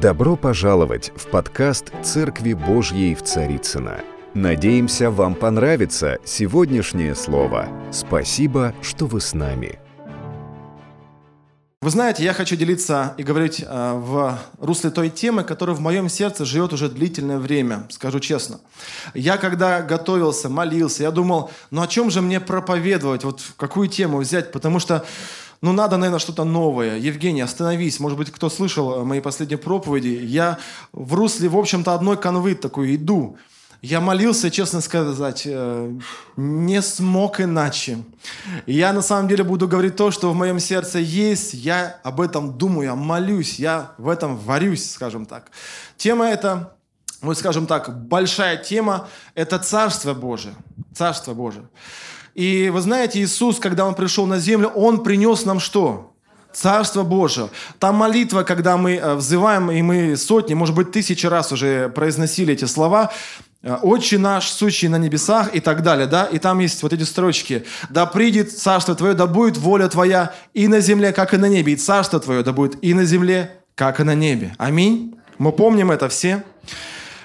Добро пожаловать в подкаст «Церкви Божьей в Царицыно». Надеемся, вам понравится сегодняшнее слово. Спасибо, что вы с нами. Вы знаете, я хочу делиться и говорить э, в русле той темы, которая в моем сердце живет уже длительное время, скажу честно. Я когда готовился, молился, я думал, ну о чем же мне проповедовать, вот какую тему взять, потому что ну, надо, наверное, что-то новое. Евгений, остановись. Может быть, кто слышал мои последние проповеди. Я в русле, в общем-то, одной конвы такой иду. Я молился, честно сказать, э, не смог иначе. Я на самом деле буду говорить то, что в моем сердце есть. Я об этом думаю, я молюсь, я в этом варюсь, скажем так. Тема эта, вот скажем так, большая тема – это Царство Божие. Царство Божие. И вы знаете, Иисус, когда Он пришел на землю, Он принес нам что? Царство Божие. Там молитва, когда мы э, взываем, и мы сотни, может быть, тысячи раз уже произносили эти слова, э, «Отче наш, сущий на небесах» и так далее, да? И там есть вот эти строчки. «Да придет Царство Твое, да будет воля Твоя и на земле, как и на небе, и Царство Твое да будет и на земле, как и на небе». Аминь. Мы помним это все.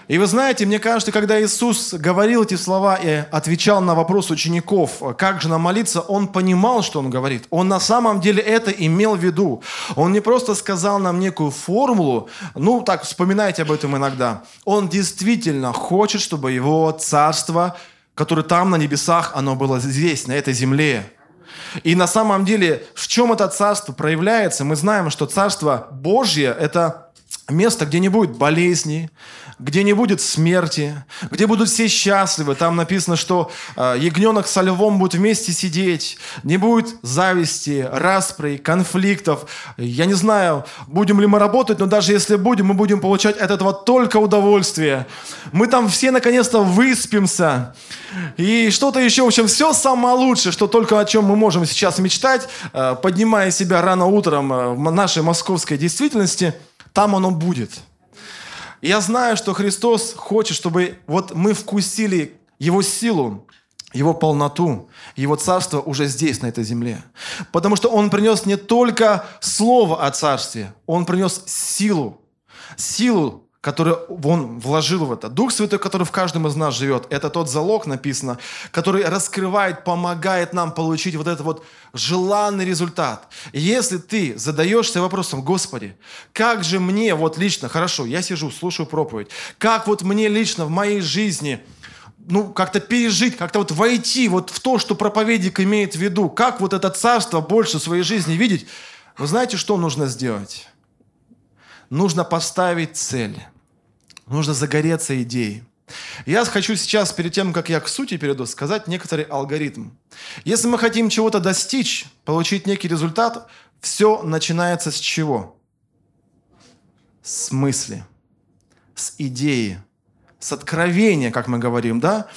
И вы знаете, мне кажется, когда Иисус говорил эти слова и отвечал на вопрос учеников, как же нам молиться, Он понимал, что Он говорит. Он на самом деле это имел в виду. Он не просто сказал нам некую формулу, ну так, вспоминайте об этом иногда. Он действительно хочет, чтобы Его Царство, которое там на небесах, оно было здесь, на этой земле. И на самом деле, в чем это царство проявляется? Мы знаем, что царство Божье – это место, где не будет болезней, где не будет смерти, где будут все счастливы. Там написано, что э, ягненок со львом будут вместе сидеть, не будет зависти, расприй, конфликтов. Я не знаю, будем ли мы работать, но даже если будем, мы будем получать от этого только удовольствие. Мы там все наконец-то выспимся. И что-то еще, в общем, все самое лучшее, что только о чем мы можем сейчас мечтать, э, поднимая себя рано утром э, в нашей московской действительности, там оно будет – я знаю, что Христос хочет, чтобы вот мы вкусили Его силу, Его полноту, Его царство уже здесь, на этой земле. Потому что Он принес не только слово о царстве, Он принес силу. Силу который Он вложил в это. Дух Святой, который в каждом из нас живет, это тот залог, написано, который раскрывает, помогает нам получить вот этот вот желанный результат. И если ты задаешься вопросом, Господи, как же мне вот лично, хорошо, я сижу, слушаю проповедь, как вот мне лично в моей жизни ну, как-то пережить, как-то вот войти вот в то, что проповедник имеет в виду, как вот это царство больше в своей жизни видеть, вы знаете, что нужно сделать? Нужно поставить цель. Нужно загореться идеей. Я хочу сейчас, перед тем, как я к сути перейду, сказать некоторый алгоритм. Если мы хотим чего-то достичь, получить некий результат, все начинается с чего? С мысли, с идеи, с откровения, как мы говорим, да?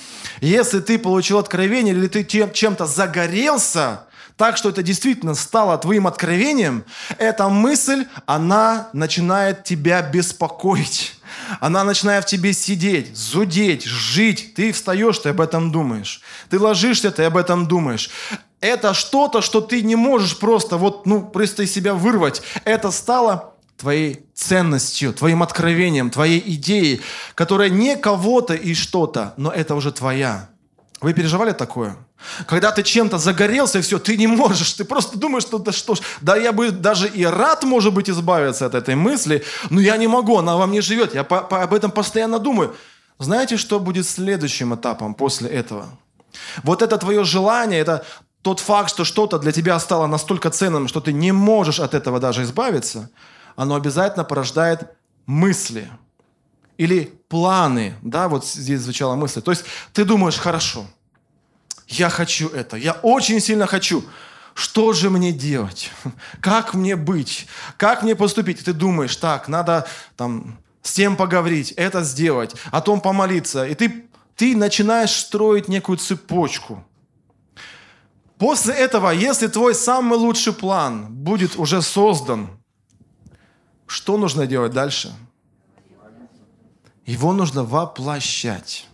Если ты получил откровение или ты чем-то загорелся, так что это действительно стало твоим откровением, эта мысль, она начинает тебя беспокоить. Она начинает в тебе сидеть, зудеть, жить. Ты встаешь, ты об этом думаешь. Ты ложишься, ты об этом думаешь. Это что-то, что ты не можешь просто вот, ну, просто из себя вырвать. Это стало твоей ценностью, твоим откровением, твоей идеей, которая не кого-то и что-то, но это уже твоя. Вы переживали такое? Когда ты чем-то загорелся, и все, ты не можешь, ты просто думаешь, что да что ж, да я бы даже и рад, может быть, избавиться от этой мысли, но я не могу, она во мне живет, я по, по, об этом постоянно думаю. Знаете, что будет следующим этапом после этого? Вот это твое желание, это тот факт, что что-то для тебя стало настолько ценным, что ты не можешь от этого даже избавиться, оно обязательно порождает мысли или планы, да, вот здесь звучала мысль. То есть ты думаешь, хорошо – я хочу это, я очень сильно хочу. Что же мне делать? Как мне быть? Как мне поступить? ты думаешь, так, надо там с тем поговорить, это сделать, о том помолиться. И ты, ты начинаешь строить некую цепочку. После этого, если твой самый лучший план будет уже создан, что нужно делать дальше? Его нужно воплощать.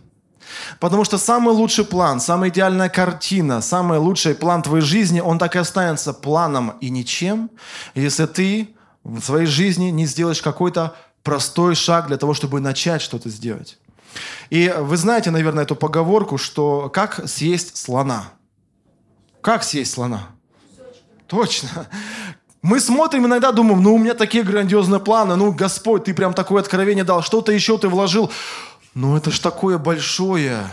Потому что самый лучший план, самая идеальная картина, самый лучший план твоей жизни, он так и останется планом и ничем, если ты в своей жизни не сделаешь какой-то простой шаг для того, чтобы начать что-то сделать. И вы знаете, наверное, эту поговорку, что как съесть слона? Как съесть слона? Точно. Мы смотрим иногда, думаем, ну у меня такие грандиозные планы, ну Господь, ты прям такое откровение дал, что-то еще ты вложил. Ну это ж такое большое.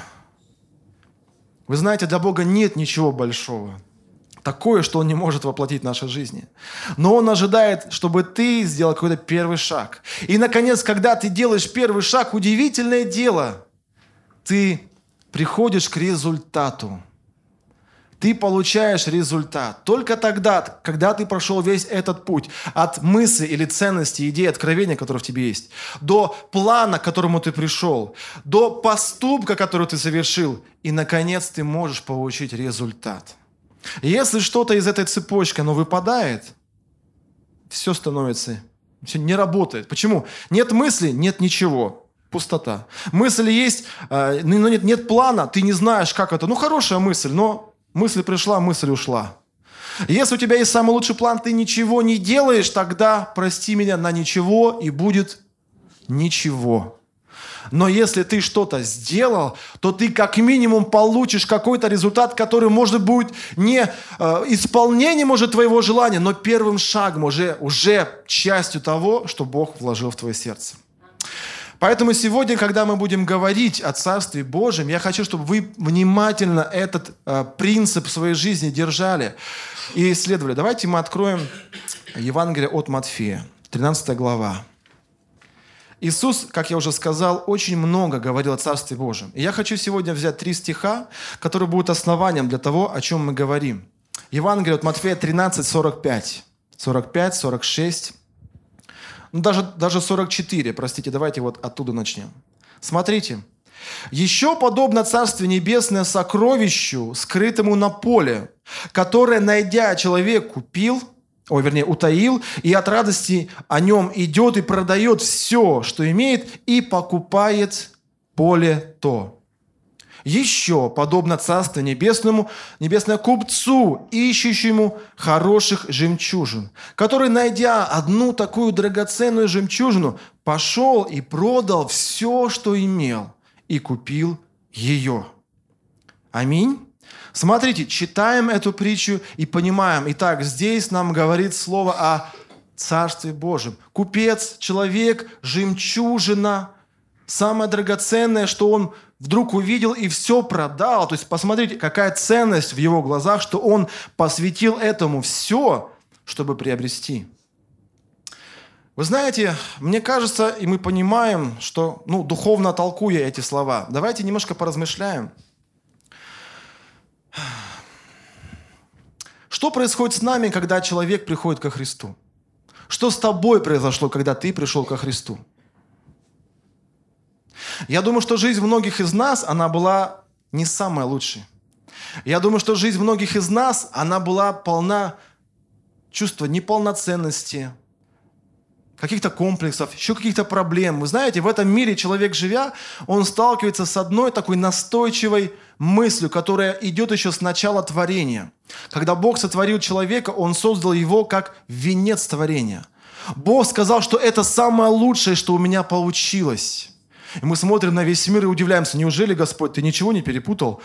Вы знаете, для Бога нет ничего большого. Такое, что Он не может воплотить в нашей жизни. Но Он ожидает, чтобы ты сделал какой-то первый шаг. И, наконец, когда ты делаешь первый шаг, удивительное дело, ты приходишь к результату ты получаешь результат. Только тогда, когда ты прошел весь этот путь от мысли или ценности, идеи, откровения, которые в тебе есть, до плана, к которому ты пришел, до поступка, который ты совершил, и, наконец, ты можешь получить результат. Если что-то из этой цепочки, оно выпадает, все становится, все не работает. Почему? Нет мысли, нет ничего. Пустота. Мысль есть, э, но нет, нет плана, ты не знаешь, как это. Ну, хорошая мысль, но Мысль пришла, мысль ушла. Если у тебя есть самый лучший план, ты ничего не делаешь, тогда, прости меня, на ничего и будет ничего. Но если ты что-то сделал, то ты как минимум получишь какой-то результат, который может быть не э, исполнением может твоего желания, но первым шагом уже, уже частью того, что Бог вложил в твое сердце. Поэтому сегодня, когда мы будем говорить о Царстве Божьем, я хочу, чтобы вы внимательно этот э, принцип своей жизни держали и исследовали. Давайте мы откроем Евангелие от Матфея, 13 глава. Иисус, как я уже сказал, очень много говорил о Царстве Божьем. И я хочу сегодня взять три стиха, которые будут основанием для того, о чем мы говорим. Евангелие от Матфея 13, 45. 45, 46 ну, даже, даже 44, простите, давайте вот оттуда начнем. Смотрите. Еще подобно Царствие Небесное сокровищу, скрытому на поле, которое, найдя человек, купил, ой, вернее, утаил, и от радости о нем идет и продает все, что имеет, и покупает поле то. Еще, подобно Царству Небесному, небесное купцу, ищущему хороших жемчужин, который, найдя одну такую драгоценную жемчужину, пошел и продал все, что имел, и купил ее. Аминь. Смотрите, читаем эту притчу и понимаем. Итак, здесь нам говорит слово о Царстве Божьем. Купец, человек, жемчужина, самое драгоценное, что он вдруг увидел и все продал. То есть посмотрите, какая ценность в его глазах, что он посвятил этому все, чтобы приобрести. Вы знаете, мне кажется, и мы понимаем, что, ну, духовно толкуя эти слова, давайте немножко поразмышляем. Что происходит с нами, когда человек приходит ко Христу? Что с тобой произошло, когда ты пришел ко Христу? Я думаю, что жизнь многих из нас, она была не самая лучшая. Я думаю, что жизнь многих из нас, она была полна чувства неполноценности, каких-то комплексов, еще каких-то проблем. Вы знаете, в этом мире человек, живя, он сталкивается с одной такой настойчивой мыслью, которая идет еще с начала творения. Когда Бог сотворил человека, Он создал его как венец творения. Бог сказал, что это самое лучшее, что у меня получилось. И мы смотрим на весь мир и удивляемся, неужели, Господь, ты ничего не перепутал?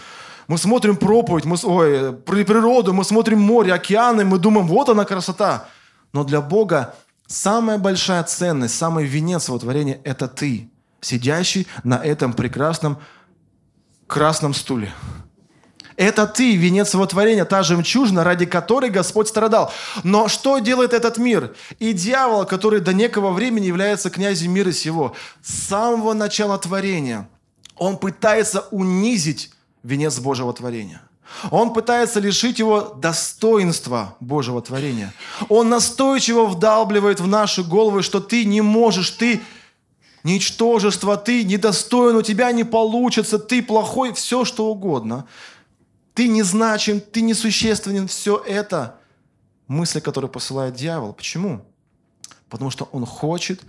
Мы смотрим проповедь, мы, ой, природу, мы смотрим море, океаны, мы думаем, вот она красота. Но для Бога самая большая ценность, самый венец его творения – это ты, сидящий на этом прекрасном красном стуле. Это ты, венец его творения, та жемчужина, ради которой Господь страдал. Но что делает этот мир? И дьявол, который до некого времени является князем мира сего, с самого начала творения, он пытается унизить венец Божьего творения. Он пытается лишить его достоинства Божьего творения. Он настойчиво вдалбливает в наши головы, что ты не можешь, ты ничтожество, ты недостоин, у тебя не получится, ты плохой, все что угодно – ты не значим, ты несущественен. Все это мысли, которые посылает дьявол. Почему? Потому что он хочет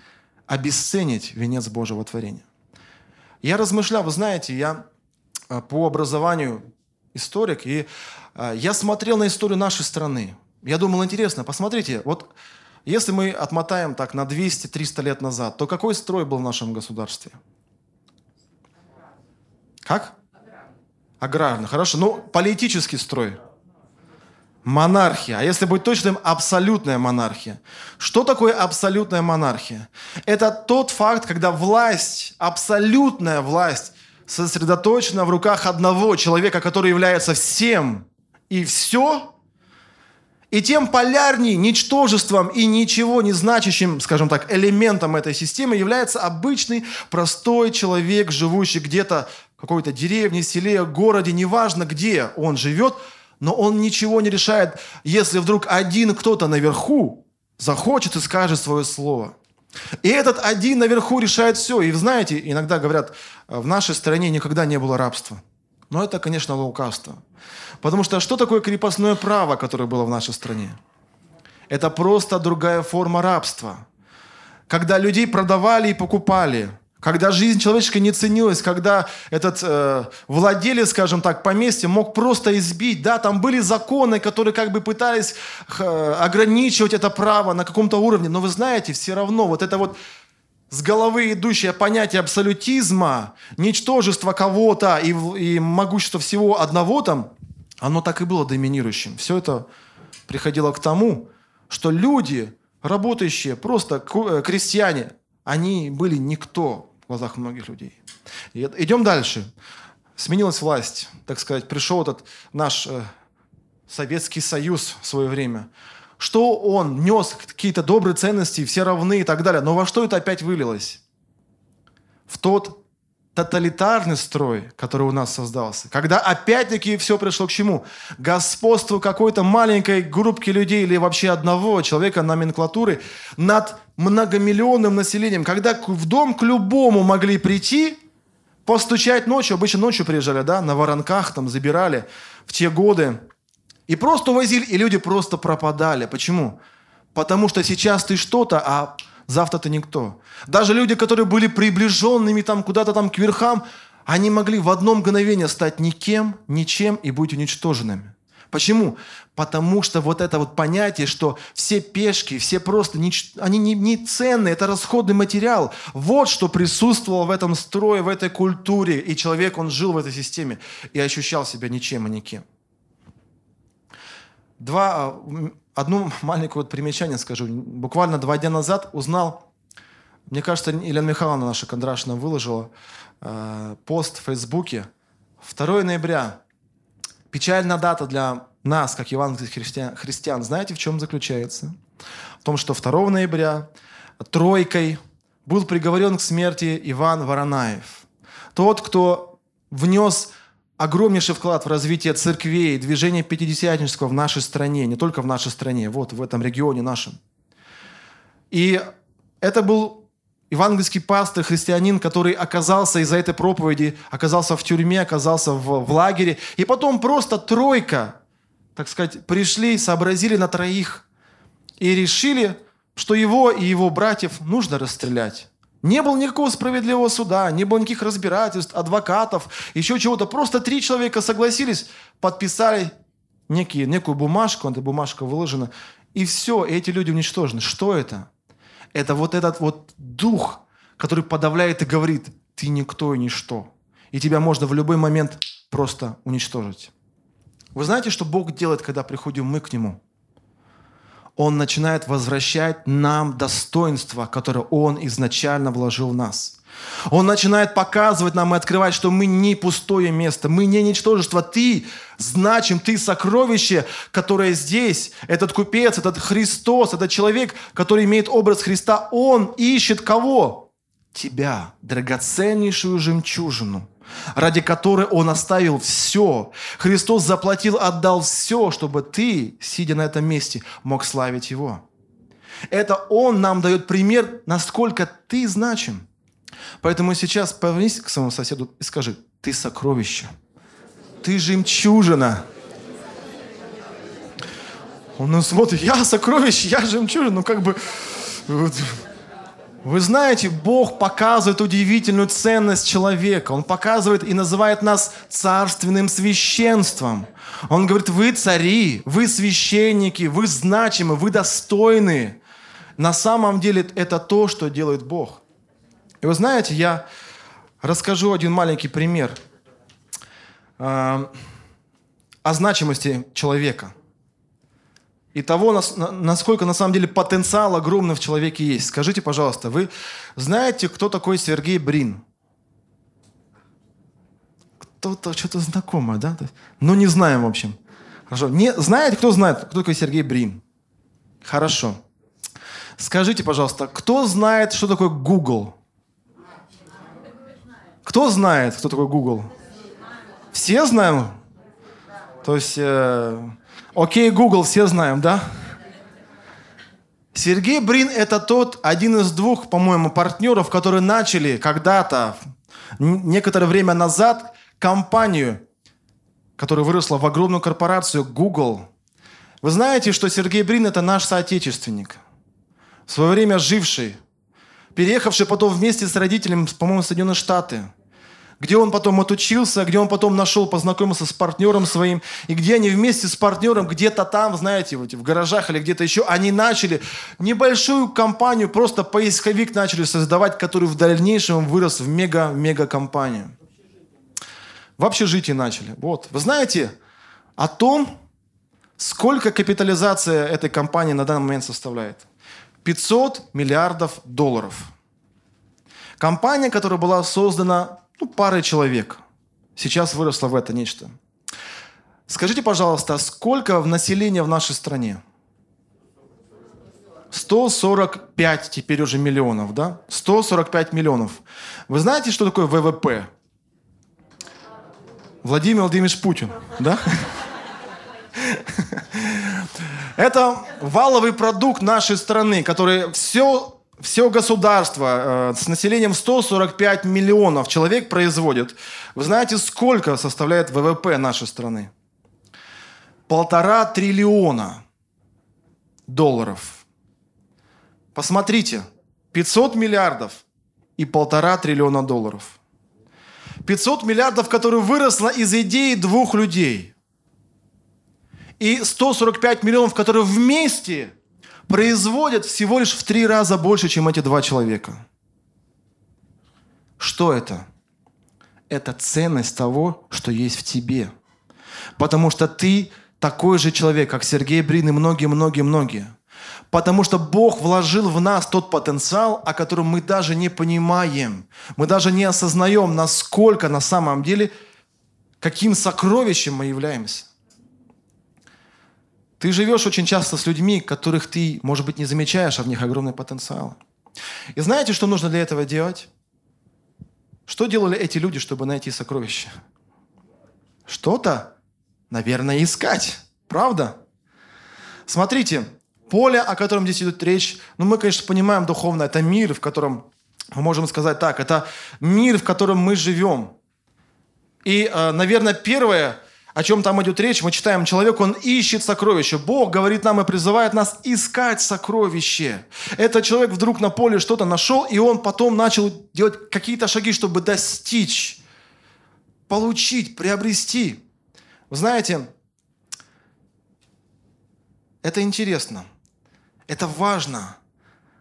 обесценить венец Божьего творения. Я размышлял, вы знаете, я а, по образованию историк, и а, я смотрел на историю нашей страны. Я думал, интересно, посмотрите, вот Если мы отмотаем так на 200-300 лет назад, то какой строй был в нашем государстве? Как? Аграрный. Хорошо. Ну, политический строй. Монархия. А если быть точным, абсолютная монархия. Что такое абсолютная монархия? Это тот факт, когда власть, абсолютная власть, сосредоточена в руках одного человека, который является всем и все, и тем полярнее ничтожеством и ничего не значащим, скажем так, элементом этой системы является обычный, простой человек, живущий где-то какой-то деревне, селе, городе, неважно где он живет – но он ничего не решает, если вдруг один кто-то наверху захочет и скажет свое слово. И этот один наверху решает все. И знаете, иногда говорят, в нашей стране никогда не было рабства. Но это, конечно, лукавство. Потому что что такое крепостное право, которое было в нашей стране? Это просто другая форма рабства. Когда людей продавали и покупали – когда жизнь человеческая не ценилась, когда этот э, владелец, скажем так, поместья мог просто избить. Да, там были законы, которые как бы пытались э, ограничивать это право на каком-то уровне. Но вы знаете, все равно вот это вот с головы идущее понятие абсолютизма, ничтожество кого-то и, и могущество всего одного там, оно так и было доминирующим. Все это приходило к тому, что люди, работающие, просто э, крестьяне, они были никто в глазах многих людей. И идем дальше. Сменилась власть, так сказать, пришел этот наш э, Советский Союз в свое время. Что он нес, какие-то добрые ценности, все равны и так далее. Но во что это опять вылилось? В тот тоталитарный строй, который у нас создался, когда опять-таки все пришло к чему? Господству какой-то маленькой группки людей или вообще одного человека номенклатуры над многомиллионным населением, когда в дом к любому могли прийти, постучать ночью, обычно ночью приезжали, да, на воронках там забирали в те годы, и просто увозили, и люди просто пропадали. Почему? Потому что сейчас ты что-то, а завтра ты никто. Даже люди, которые были приближенными там куда-то там к верхам, они могли в одно мгновение стать никем, ничем и быть уничтоженными. Почему? Потому что вот это вот понятие, что все пешки, все просто, не, они не, не ценные, это расходный материал. Вот что присутствовало в этом строе, в этой культуре. И человек, он жил в этой системе и ощущал себя ничем и никем. Два, а, одну маленькое вот примечание скажу. Буквально два дня назад узнал, мне кажется, Елена Михайловна наша Кондрашина выложила э, пост в Фейсбуке. 2 ноября. Печальная дата для нас, как евангельских христиан, христиан. Знаете, в чем заключается? В том, что 2 ноября тройкой был приговорен к смерти Иван Воронаев. Тот, кто внес огромнейший вклад в развитие церквей, движения пятидесятнического в нашей стране, не только в нашей стране, вот в этом регионе нашем. И это был евангельский пастор, христианин, который оказался из-за этой проповеди, оказался в тюрьме, оказался в, в лагере. И потом просто тройка, так сказать, пришли, сообразили на троих и решили, что его и его братьев нужно расстрелять. Не было никакого справедливого суда, не было никаких разбирательств, адвокатов, еще чего-то. Просто три человека согласились, подписали некие, некую бумажку, эта бумажка выложена, и все, и эти люди уничтожены. Что это? Это вот этот вот дух, который подавляет и говорит, ты никто и ничто. И тебя можно в любой момент просто уничтожить. Вы знаете, что Бог делает, когда приходим мы к Нему? Он начинает возвращать нам достоинство, которое Он изначально вложил в нас. Он начинает показывать нам и открывать, что мы не пустое место, мы не ничтожество. Ты значим, ты сокровище, которое здесь. Этот купец, этот Христос, этот человек, который имеет образ Христа, он ищет кого? Тебя, драгоценнейшую жемчужину – ради которой Он оставил все. Христос заплатил, отдал все, чтобы ты, сидя на этом месте, мог славить Его. Это Он нам дает пример, насколько ты значим. Поэтому сейчас повернись к своему соседу и скажи, ты сокровище, ты жемчужина. Он смотрит, я сокровище, я жемчужина. Ну как бы, вы знаете, Бог показывает удивительную ценность человека. Он показывает и называет нас царственным священством. Он говорит, вы цари, вы священники, вы значимы, вы достойны. На самом деле это то, что делает Бог. И вы знаете, я расскажу один маленький пример э, о значимости человека и того, насколько на самом деле потенциал огромный в человеке есть. Скажите, пожалуйста, вы знаете, кто такой Сергей Брин? Кто-то что-то знакомое, да? Ну, не знаем, в общем. Хорошо. Не, знаете, кто знает, кто такой Сергей Брин? Хорошо. Скажите, пожалуйста, кто знает, что такое Google? Кто знает, кто такой Google? Все знаем? То есть, э, окей, Google, все знаем, да? Сергей Брин – это тот, один из двух, по-моему, партнеров, которые начали когда-то, некоторое время назад, компанию, которая выросла в огромную корпорацию Google. Вы знаете, что Сергей Брин – это наш соотечественник, в свое время живший, переехавший потом вместе с родителями, по-моему, в Соединенные Штаты – где он потом отучился, где он потом нашел, познакомился с партнером своим, и где они вместе с партнером где-то там, знаете, в гаражах или где-то еще, они начали небольшую компанию, просто поисковик начали создавать, который в дальнейшем вырос в мега-мега компанию. В общежитии начали. Вот. Вы знаете о том, сколько капитализация этой компании на данный момент составляет? 500 миллиардов долларов. Компания, которая была создана ну, парой человек. Сейчас выросло в это нечто. Скажите, пожалуйста, сколько в населения в нашей стране? 145 теперь уже миллионов, да? 145 миллионов. Вы знаете, что такое ВВП? Владимир Владимирович Путин, да? Это валовый продукт нашей страны, который все все государство э, с населением 145 миллионов человек производит. Вы знаете, сколько составляет ВВП нашей страны? Полтора триллиона долларов. Посмотрите, 500 миллиардов и полтора триллиона долларов. 500 миллиардов, которые выросло из идеи двух людей. И 145 миллионов, которые вместе производят всего лишь в три раза больше, чем эти два человека. Что это? Это ценность того, что есть в тебе. Потому что ты такой же человек, как Сергей Брин и многие-многие-многие. Потому что Бог вложил в нас тот потенциал, о котором мы даже не понимаем. Мы даже не осознаем, насколько на самом деле, каким сокровищем мы являемся. Ты живешь очень часто с людьми, которых ты, может быть, не замечаешь, а в них огромный потенциал. И знаете, что нужно для этого делать? Что делали эти люди, чтобы найти сокровища? Что-то, наверное, искать. Правда? Смотрите, поле, о котором здесь идет речь, ну, мы, конечно, понимаем духовно, это мир, в котором, мы можем сказать так, это мир, в котором мы живем. И, э, наверное, первое, о чем там идет речь, мы читаем, человек, он ищет сокровище. Бог говорит нам и призывает нас искать сокровище. Этот человек вдруг на поле что-то нашел, и он потом начал делать какие-то шаги, чтобы достичь, получить, приобрести. Вы знаете, это интересно, это важно,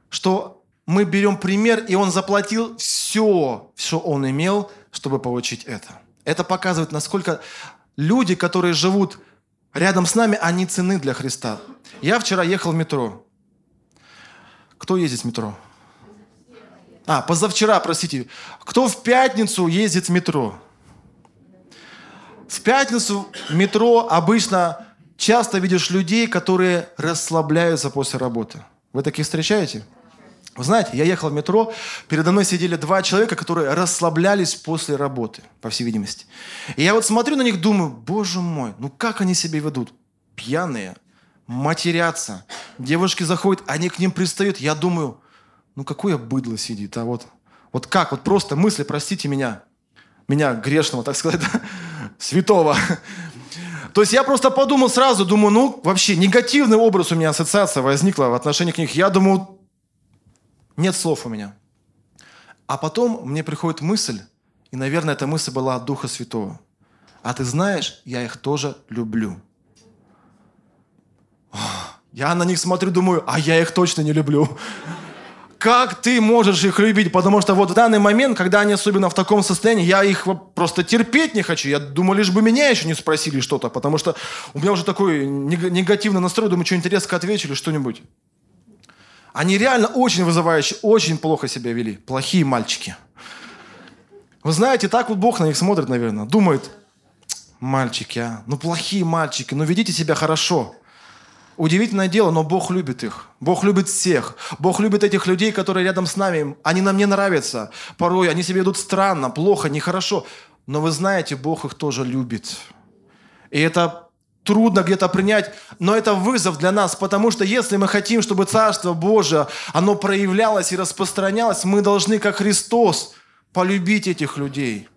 что мы берем пример, и он заплатил все, что он имел, чтобы получить это. Это показывает, насколько люди, которые живут рядом с нами, они цены для Христа. Я вчера ехал в метро. Кто ездит в метро? А, позавчера, простите. Кто в пятницу ездит в метро? В пятницу в метро обычно часто видишь людей, которые расслабляются после работы. Вы таких встречаете? Вы знаете, я ехал в метро, передо мной сидели два человека, которые расслаблялись после работы, по всей видимости. И я вот смотрю на них, думаю, боже мой, ну как они себя ведут? Пьяные, матерятся. Девушки заходят, они к ним пристают. Я думаю, ну какое быдло сидит, а вот, вот как, вот просто мысли, простите меня, меня грешного, так сказать, святого. То есть я просто подумал сразу, думаю, ну вообще негативный образ у меня ассоциация возникла в отношении к них. Я думаю, нет слов у меня. А потом мне приходит мысль, и, наверное, эта мысль была от Духа Святого. А ты знаешь, я их тоже люблю. Я на них смотрю, думаю, а я их точно не люблю. Как ты можешь их любить? Потому что вот в данный момент, когда они особенно в таком состоянии, я их просто терпеть не хочу. Я думаю, лишь бы меня еще не спросили что-то, потому что у меня уже такой негативный настрой, думаю, что интересно отвечу или что-нибудь. Они реально очень вызывающие, очень плохо себя вели. Плохие мальчики. Вы знаете, так вот Бог на них смотрит, наверное. Думает, мальчики, а, ну плохие мальчики, ну ведите себя хорошо. Удивительное дело, но Бог любит их. Бог любит всех. Бог любит этих людей, которые рядом с нами. Они нам не нравятся. Порой они себя ведут странно, плохо, нехорошо. Но вы знаете, Бог их тоже любит. И это трудно где-то принять, но это вызов для нас, потому что если мы хотим, чтобы Царство Божие, оно проявлялось и распространялось, мы должны, как Христос, полюбить этих людей –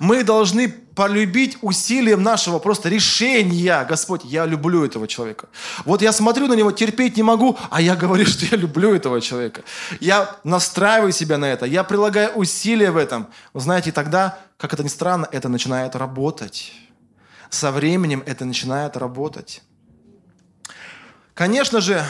мы должны полюбить усилием нашего просто решения. Господь, я люблю этого человека. Вот я смотрю на него, терпеть не могу, а я говорю, что я люблю этого человека. Я настраиваю себя на это, я прилагаю усилия в этом. Вы знаете, тогда, как это ни странно, это начинает работать. Со временем это начинает работать. Конечно же,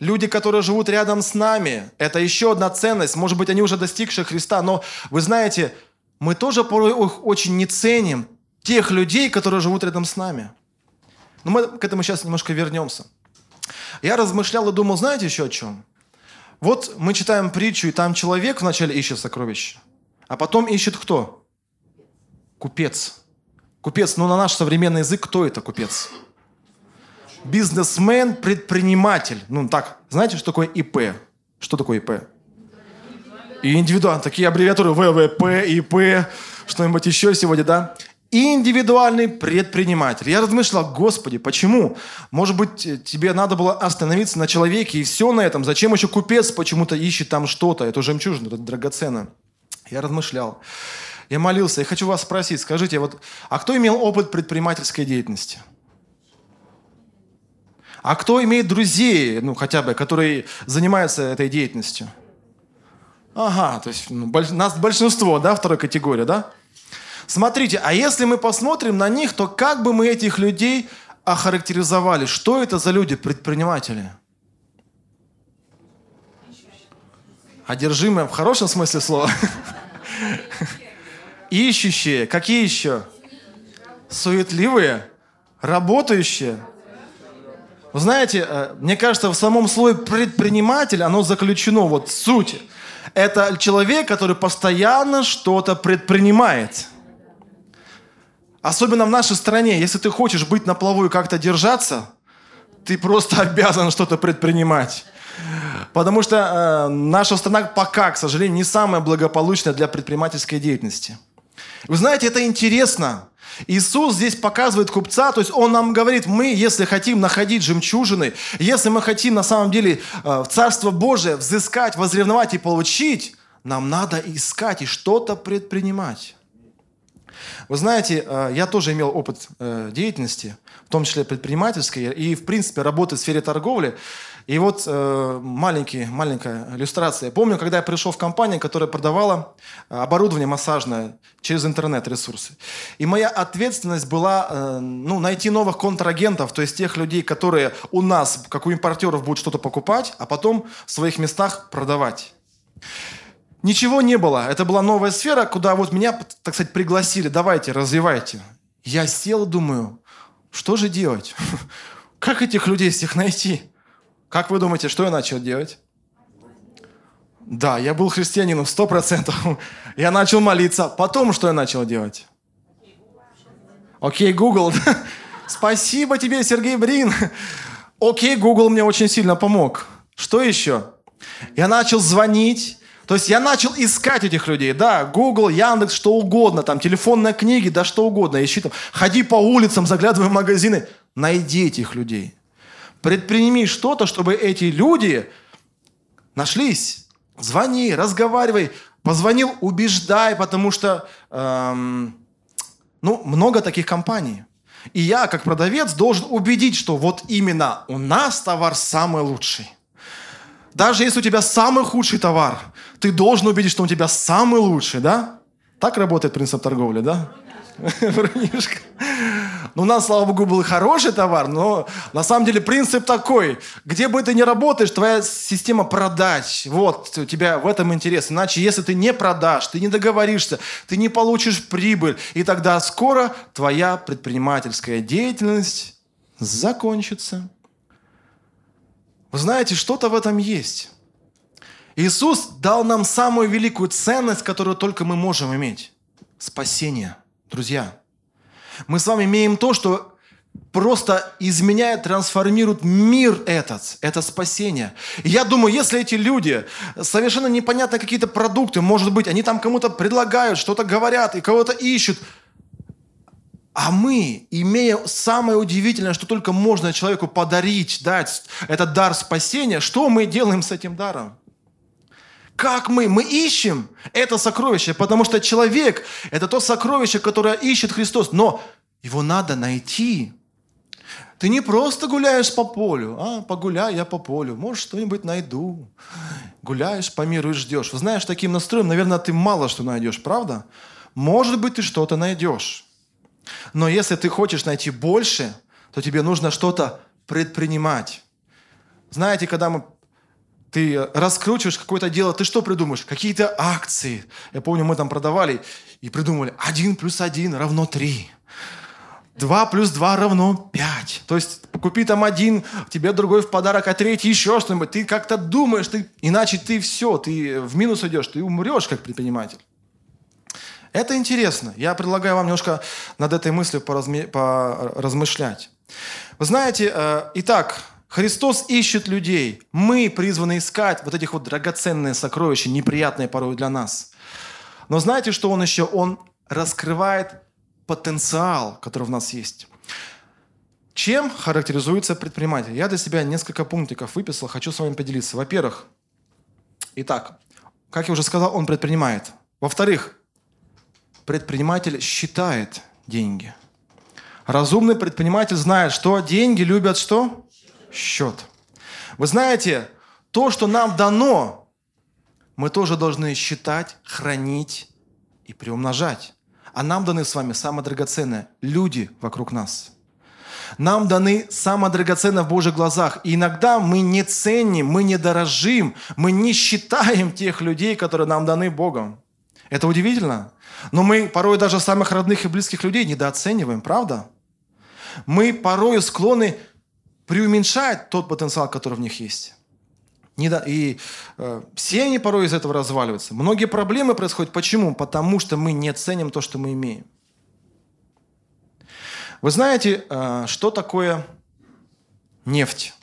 Люди, которые живут рядом с нами, это еще одна ценность. Может быть, они уже достигшие Христа, но вы знаете, мы тоже порой очень не ценим, тех людей, которые живут рядом с нами. Но мы к этому сейчас немножко вернемся. Я размышлял и думал, знаете еще о чем? Вот мы читаем притчу, и там человек вначале ищет сокровища, а потом ищет кто? Купец. Купец, ну на наш современный язык, кто это купец? Бизнесмен, предприниматель. Ну так, знаете, что такое ИП? Что такое ИП? И индивидуально. Такие аббревиатуры ВВП, ИП, что-нибудь еще сегодня, да? индивидуальный предприниматель. Я размышлял, Господи, почему? Может быть, тебе надо было остановиться на человеке и все на этом. Зачем еще купец почему-то ищет там что-то? Это жемчужина, это драгоценно. Я размышлял. Я молился. Я хочу вас спросить, скажите, вот, а кто имел опыт предпринимательской деятельности? А кто имеет друзей, ну, хотя бы, которые занимаются этой деятельностью? Ага, то есть ну, больш... нас большинство, да, второй категории, да? Смотрите, а если мы посмотрим на них, то как бы мы этих людей охарактеризовали? Что это за люди, предприниматели? Одержимые в хорошем смысле слова. Ищущие. Какие еще? Суетливые. Работающие. Вы знаете, э, мне кажется, в самом слое предприниматель, оно заключено вот в сути – это человек, который постоянно что-то предпринимает. Особенно в нашей стране, если ты хочешь быть на плаву и как-то держаться, ты просто обязан что-то предпринимать. Потому что э, наша страна пока, к сожалению, не самая благополучная для предпринимательской деятельности. Вы знаете, это интересно. Иисус здесь показывает купца, то есть Он нам говорит, мы, если хотим находить жемчужины, если мы хотим на самом деле э, в Царство Божие взыскать, возревновать и получить, нам надо искать и что-то предпринимать. Вы знаете, э, я тоже имел опыт э, деятельности, в том числе предпринимательской, и, в принципе, работы в сфере торговли. И вот э, маленький, маленькая иллюстрация. Помню, когда я пришел в компанию, которая продавала э, оборудование массажное через интернет-ресурсы. И моя ответственность была э, ну, найти новых контрагентов, то есть тех людей, которые у нас, как у импортеров, будут что-то покупать, а потом в своих местах продавать. Ничего не было. Это была новая сфера, куда вот меня, так сказать, пригласили. Давайте, развивайте. Я сел, думаю, что же делать? Как этих людей всех найти? Как вы думаете, что я начал делать? Да, я был христианином сто процентов. Я начал молиться. Потом что я начал делать? Окей, Google. Спасибо тебе, Сергей Брин. Окей, Google мне очень сильно помог. Что еще? Я начал звонить. То есть я начал искать этих людей. Да, Google, Яндекс, что угодно, там, телефонные книги, да что угодно. Ищи там, ходи по улицам, заглядывай в магазины. Найди этих людей. Предприними что-то, чтобы эти люди нашлись. Звони, разговаривай. Позвонил, убеждай, потому что эм, ну, много таких компаний. И я, как продавец, должен убедить, что вот именно у нас товар самый лучший. Даже если у тебя самый худший товар, ты должен убедить, что у тебя самый лучший, да? Так работает принцип торговли, да? Ну, у нас, слава богу, был хороший товар, но на самом деле принцип такой. Где бы ты ни работаешь, твоя система продач. Вот, у тебя в этом интерес. Иначе, если ты не продашь, ты не договоришься, ты не получишь прибыль, и тогда скоро твоя предпринимательская деятельность закончится. Вы знаете, что-то в этом есть. Иисус дал нам самую великую ценность, которую только мы можем иметь. Спасение. Друзья, мы с вами имеем то, что просто изменяет, трансформирует мир этот, это спасение. И я думаю, если эти люди, совершенно непонятно какие-то продукты, может быть, они там кому-то предлагают, что-то говорят и кого-то ищут, а мы, имея самое удивительное, что только можно человеку подарить, дать, этот дар спасения, что мы делаем с этим даром? Как мы? Мы ищем это сокровище, потому что человек – это то сокровище, которое ищет Христос. Но его надо найти. Ты не просто гуляешь по полю. А, погуляй я по полю. Может, что-нибудь найду. Гуляешь по миру и ждешь. Вы знаешь, таким настроем, наверное, ты мало что найдешь, правда? Может быть, ты что-то найдешь. Но если ты хочешь найти больше, то тебе нужно что-то предпринимать. Знаете, когда мы ты раскручиваешь какое-то дело, ты что придумаешь? Какие-то акции. Я помню, мы там продавали и придумали, один плюс один равно три. Два плюс два равно пять. То есть купи там один, тебе другой в подарок, а третий еще что-нибудь. Ты как-то думаешь, ты, иначе ты все, ты в минус идешь, ты умрешь как предприниматель. Это интересно. Я предлагаю вам немножко над этой мыслью поразме... поразмышлять. Вы знаете, э, итак, Христос ищет людей. Мы призваны искать вот этих вот драгоценные сокровища, неприятные порой для нас. Но знаете, что Он еще? Он раскрывает потенциал, который в нас есть. Чем характеризуется предприниматель? Я для себя несколько пунктиков выписал, хочу с вами поделиться. Во-первых, итак, как я уже сказал, он предпринимает. Во-вторых, предприниматель считает деньги. Разумный предприниматель знает, что деньги любят что? Счет. Вы знаете, то, что нам дано, мы тоже должны считать, хранить и приумножать. А нам даны с вами самое драгоценное – люди вокруг нас. Нам даны самое драгоценное в Божьих глазах. И иногда мы не ценим, мы не дорожим, мы не считаем тех людей, которые нам даны Богом. Это удивительно. Но мы порой даже самых родных и близких людей недооцениваем, правда? Мы порой склонны преуменьшает тот потенциал, который в них есть. И э, семьи порой из этого разваливаются. Многие проблемы происходят. Почему? Потому что мы не ценим то, что мы имеем. Вы знаете, э, что такое нефть?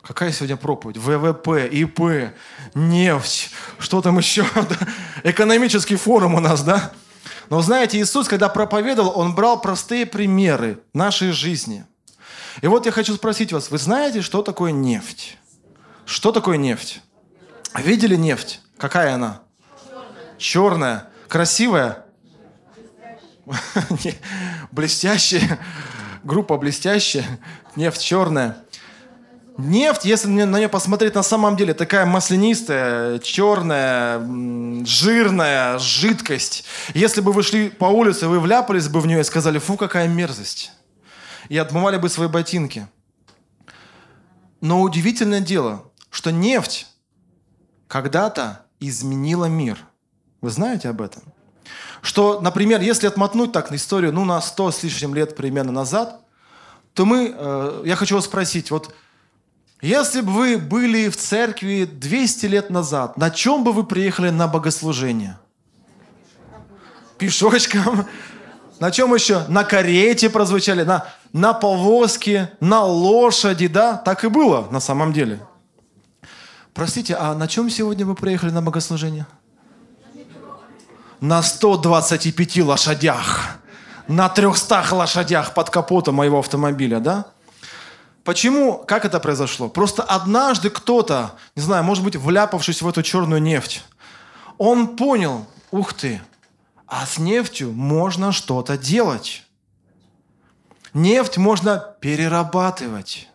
Какая сегодня проповедь? ВВП, ИП, нефть, что там еще? Экономический форум у нас, да? Но знаете, Иисус, когда проповедовал, Он брал простые примеры нашей жизни – и вот я хочу спросить вас, вы знаете, что такое нефть? Что такое нефть? Видели нефть? Какая она? Черная. Черная. Красивая? Блестящая. Группа блестящая. Нефть черная. Нефть, если на нее посмотреть, на самом деле такая маслянистая, черная, жирная жидкость. Если бы вы шли по улице, вы вляпались бы в нее и сказали, фу, какая мерзость и отмывали бы свои ботинки. Но удивительное дело, что нефть когда-то изменила мир. Вы знаете об этом? Что, например, если отмотнуть так на историю, ну, на 100 с лишним лет примерно назад, то мы, э, я хочу вас спросить, вот если бы вы были в церкви 200 лет назад, на чем бы вы приехали на богослужение? Пешочком? На чем еще? На карете прозвучали, на, на повозке, на лошади, да? Так и было на самом деле. Простите, а на чем сегодня вы приехали на богослужение? На 125 лошадях. На 300 лошадях под капотом моего автомобиля, да? Почему? Как это произошло? Просто однажды кто-то, не знаю, может быть, вляпавшись в эту черную нефть, он понял, ух ты, а с нефтью можно что-то делать. Нефть можно перерабатывать.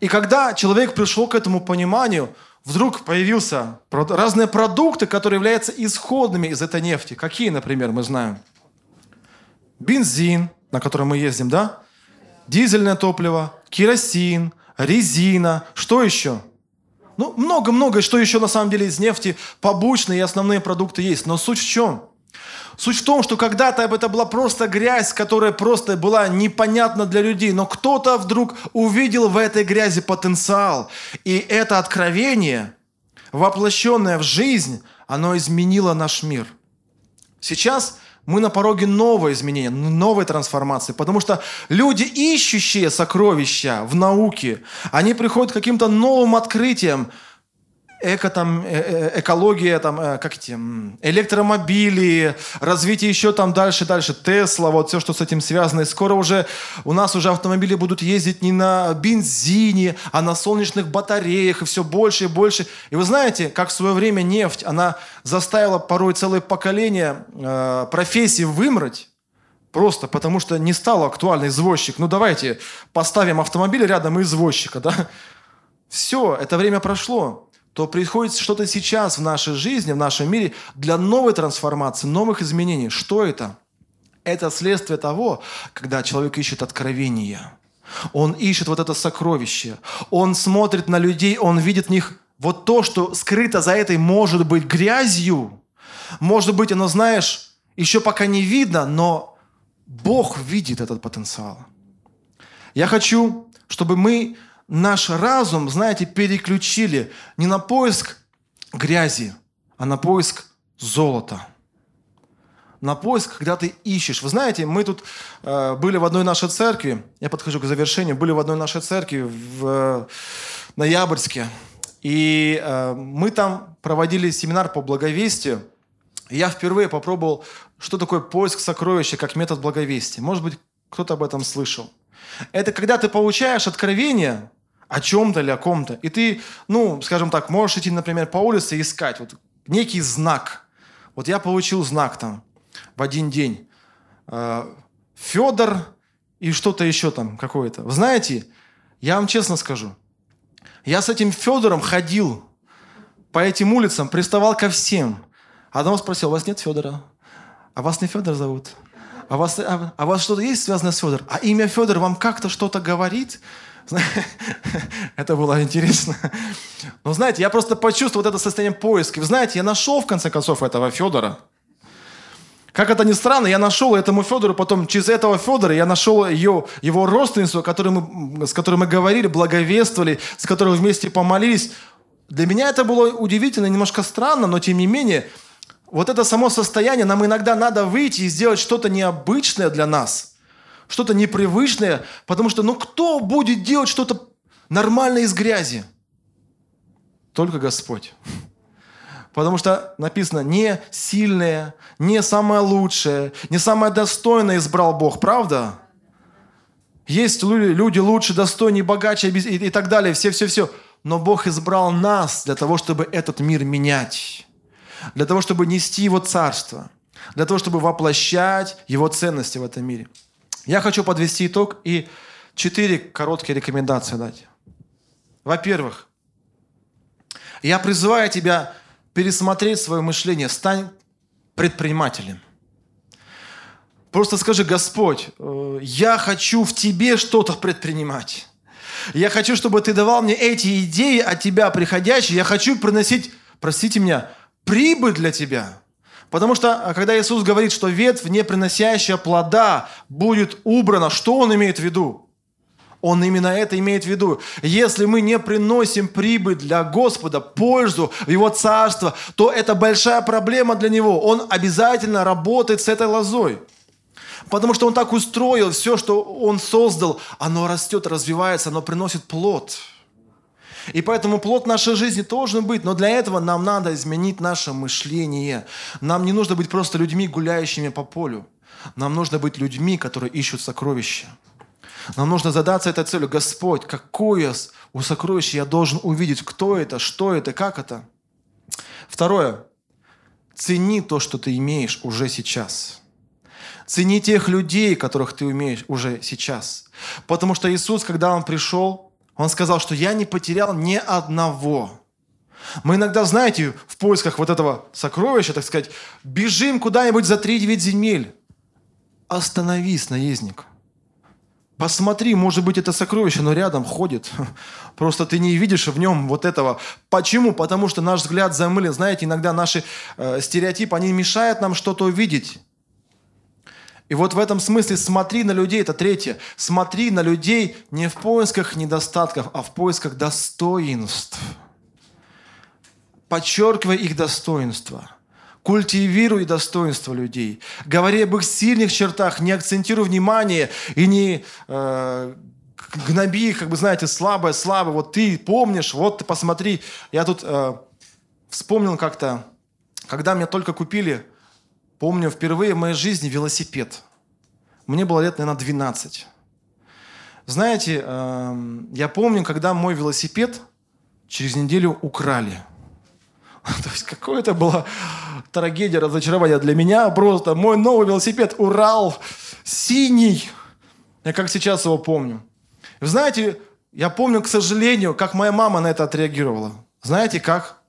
И когда человек пришел к этому пониманию, вдруг появился разные продукты, которые являются исходными из этой нефти. Какие, например, мы знаем? бензин, на котором мы ездим, да? Дизельное топливо, керосин, резина, что еще? Ну, много-много, что еще на самом деле из нефти, побочные и основные продукты есть. Но суть в чем? Суть в том, что когда-то это была просто грязь, которая просто была непонятна для людей, но кто-то вдруг увидел в этой грязи потенциал. И это откровение, воплощенное в жизнь, оно изменило наш мир. Сейчас мы на пороге нового изменения, новой трансформации, потому что люди, ищущие сокровища в науке, они приходят к каким-то новым открытиям, эко, там, э, э, экология, там, э, как эти, электромобили, развитие еще там дальше, дальше, Тесла, вот все, что с этим связано. И скоро уже у нас уже автомобили будут ездить не на бензине, а на солнечных батареях, и все больше и больше. И вы знаете, как в свое время нефть, она заставила порой целое поколение э, профессий вымрать, Просто потому что не стал актуальный извозчик. Ну давайте поставим автомобиль рядом и извозчика, да? Все, это время прошло то происходит что-то сейчас в нашей жизни, в нашем мире для новой трансформации, новых изменений. Что это? Это следствие того, когда человек ищет откровения. Он ищет вот это сокровище. Он смотрит на людей, он видит в них вот то, что скрыто за этой может быть грязью. Может быть, оно, знаешь, еще пока не видно, но Бог видит этот потенциал. Я хочу, чтобы мы наш разум, знаете, переключили не на поиск грязи, а на поиск золота. На поиск, когда ты ищешь. Вы знаете, мы тут э, были в одной нашей церкви, я подхожу к завершению, были в одной нашей церкви в э, Ноябрьске, и э, мы там проводили семинар по благовестию. И я впервые попробовал, что такое поиск сокровища как метод благовестия. Может быть, кто-то об этом слышал. Это когда ты получаешь откровение, о чем-то или о ком-то. И ты, ну, скажем так, можешь идти, например, по улице и искать вот некий знак. Вот я получил знак там в один день. Э, Федор и что-то еще там какое-то. Вы знаете, я вам честно скажу, я с этим Федором ходил по этим улицам, приставал ко всем. Одного спросил, у вас нет Федора? А вас не Федор зовут? А вас, а, а вас что-то есть связанное с Федором? А имя Федор вам как-то что-то говорит? Это было интересно. Но знаете, я просто почувствовал вот это состояние поиска. Вы знаете, я нашел в конце концов этого Федора. Как это ни странно, я нашел этому Федору, потом через этого Федора я нашел ее, его родственницу, которой мы, с которой мы говорили, благовествовали, с которой вместе помолились. Для меня это было удивительно, немножко странно, но тем не менее, вот это само состояние, нам иногда надо выйти и сделать что-то необычное для нас – что-то непривычное, потому что, ну кто будет делать что-то нормальное из грязи? Только Господь. Потому что написано, не сильное, не самое лучшее, не самое достойное избрал Бог, правда? Есть люди лучше, достойнее, богаче и так далее, все-все-все. Но Бог избрал нас для того, чтобы этот мир менять, для того, чтобы нести Его царство, для того, чтобы воплощать Его ценности в этом мире. Я хочу подвести итог и четыре короткие рекомендации дать. Во-первых, я призываю тебя пересмотреть свое мышление. Стань предпринимателем. Просто скажи, Господь, э, я хочу в Тебе что-то предпринимать. Я хочу, чтобы Ты давал мне эти идеи от Тебя приходящие. Я хочу приносить, простите меня, прибыль для Тебя. Потому что, а, когда Иисус говорит, что ветвь, не приносящая плода, будет убрана, что Он имеет в виду? Он именно это имеет в виду. Если мы не приносим прибыль для Господа, пользу в Его Царство, то это большая проблема для Него. Он обязательно работает с этой лозой. Потому что Он так устроил все, что Он создал. Оно растет, развивается, оно приносит плод. И поэтому плод нашей жизни должен быть, но для этого нам надо изменить наше мышление. Нам не нужно быть просто людьми, гуляющими по полю. Нам нужно быть людьми, которые ищут сокровища. Нам нужно задаться этой целью. Господь, какое у сокровища я должен увидеть? Кто это? Что это? Как это? Второе. Цени то, что ты имеешь уже сейчас. Цени тех людей, которых ты умеешь уже сейчас. Потому что Иисус, когда Он пришел, он сказал, что я не потерял ни одного. Мы иногда, знаете, в поисках вот этого сокровища, так сказать, бежим куда-нибудь за три девять земель. Остановись, наездник. Посмотри, может быть, это сокровище, но рядом ходит. Просто ты не видишь в нем вот этого. Почему? Потому что наш взгляд замылен. Знаете, иногда наши э, стереотипы, они мешают нам что-то увидеть. И вот в этом смысле смотри на людей, это третье. Смотри на людей не в поисках недостатков, а в поисках достоинств. Подчеркивай их достоинства. Культивируй достоинство людей. Говори об их сильных чертах, не акцентируй внимание и не э, гноби их, как бы, знаете, слабое, слабое. Вот ты помнишь, вот ты посмотри. Я тут э, вспомнил как-то, когда меня только купили Помню впервые в моей жизни велосипед. Мне было лет, наверное, 12. Знаете, эм, я помню, когда мой велосипед через неделю украли. То есть какое это была трагедия, разочарование для меня. Просто мой новый велосипед Урал синий. Я как сейчас его помню. Вы знаете, я помню, к сожалению, как моя мама на это отреагировала. Знаете как?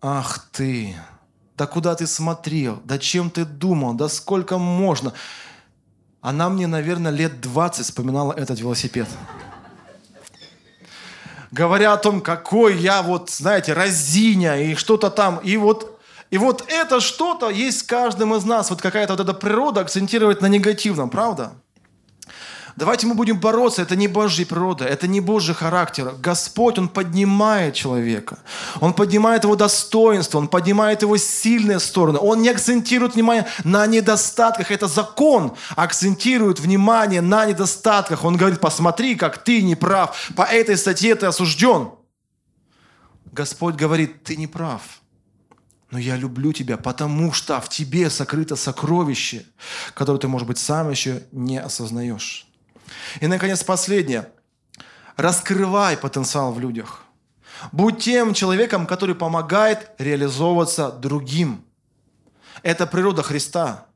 Ах ты, да куда ты смотрел, да чем ты думал, да сколько можно. Она мне, наверное, лет 20 вспоминала этот велосипед. Говоря о том, какой я вот, знаете, разиня и что-то там. И вот, и вот это что-то есть в каждом из нас. Вот какая-то вот эта природа акцентирует на негативном, правда? Давайте мы будем бороться. Это не Божья природа, это не Божий характер. Господь, Он поднимает человека. Он поднимает его достоинство, Он поднимает его сильные стороны. Он не акцентирует внимание на недостатках. Это закон акцентирует внимание на недостатках. Он говорит, посмотри, как ты не прав. По этой статье ты осужден. Господь говорит, ты не прав. Но я люблю тебя, потому что в тебе сокрыто сокровище, которое ты, может быть, сам еще не осознаешь. И, наконец, последнее. Раскрывай потенциал в людях. Будь тем человеком, который помогает реализовываться другим. Это природа Христа.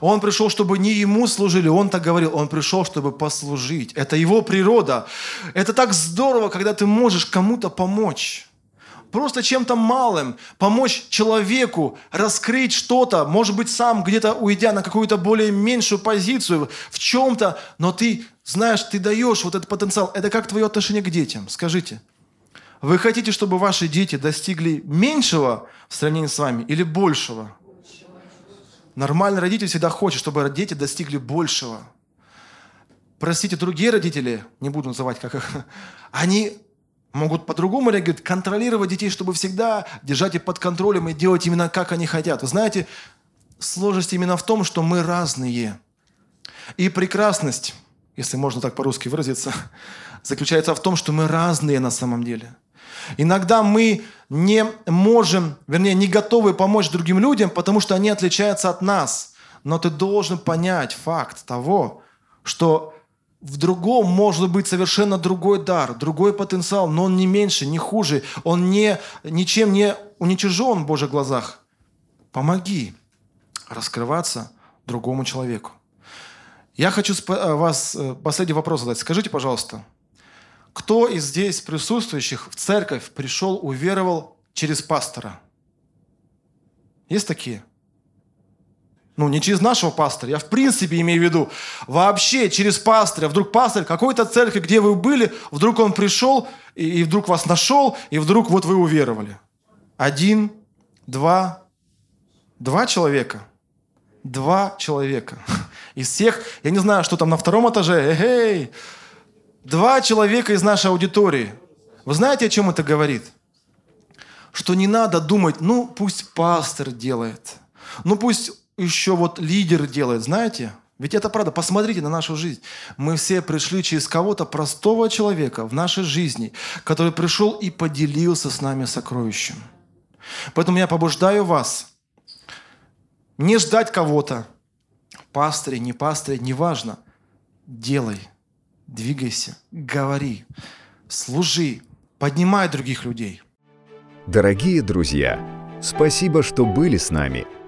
Он пришел, чтобы не ему служили, он так говорил, он пришел, чтобы послужить. Это его природа. Это так здорово, когда ты можешь кому-то помочь просто чем-то малым, помочь человеку раскрыть что-то, может быть, сам где-то уйдя на какую-то более меньшую позицию в чем-то, но ты знаешь, ты даешь вот этот потенциал. Это как твое отношение к детям? Скажите. Вы хотите, чтобы ваши дети достигли меньшего в сравнении с вами или большего? Нормальный родитель всегда хочет, чтобы дети достигли большего. Простите, другие родители, не буду называть как их, они могут по-другому реагировать, контролировать детей, чтобы всегда держать их под контролем и делать именно как они хотят. Вы знаете, сложность именно в том, что мы разные. И прекрасность, если можно так по-русски выразиться, заключается в том, что мы разные на самом деле. Иногда мы не можем, вернее, не готовы помочь другим людям, потому что они отличаются от нас. Но ты должен понять факт того, что в другом может быть совершенно другой дар, другой потенциал, но он не меньше, не хуже, он не, ничем не уничижен в Божьих глазах. Помоги раскрываться другому человеку. Я хочу э, вас э, последний вопрос задать. Скажите, пожалуйста, кто из здесь присутствующих в церковь пришел, уверовал через пастора? Есть такие? Ну, не через нашего пастора, я в принципе имею в виду. Вообще через пастыря. Вдруг пастырь какой-то церкви, где вы были, вдруг он пришел, и, и вдруг вас нашел, и вдруг вот вы уверовали. Один, два, два человека. Два человека. Из всех, я не знаю, что там на втором этаже, эй, два человека из нашей аудитории. Вы знаете, о чем это говорит? Что не надо думать, ну, пусть пастор делает. Ну, пусть еще вот лидер делает, знаете? Ведь это правда. Посмотрите на нашу жизнь. Мы все пришли через кого-то простого человека в нашей жизни, который пришел и поделился с нами сокровищем. Поэтому я побуждаю вас не ждать кого-то. Пастыре, не пастыре, неважно. Делай, двигайся, говори, служи, поднимай других людей. Дорогие друзья, спасибо, что были с нами –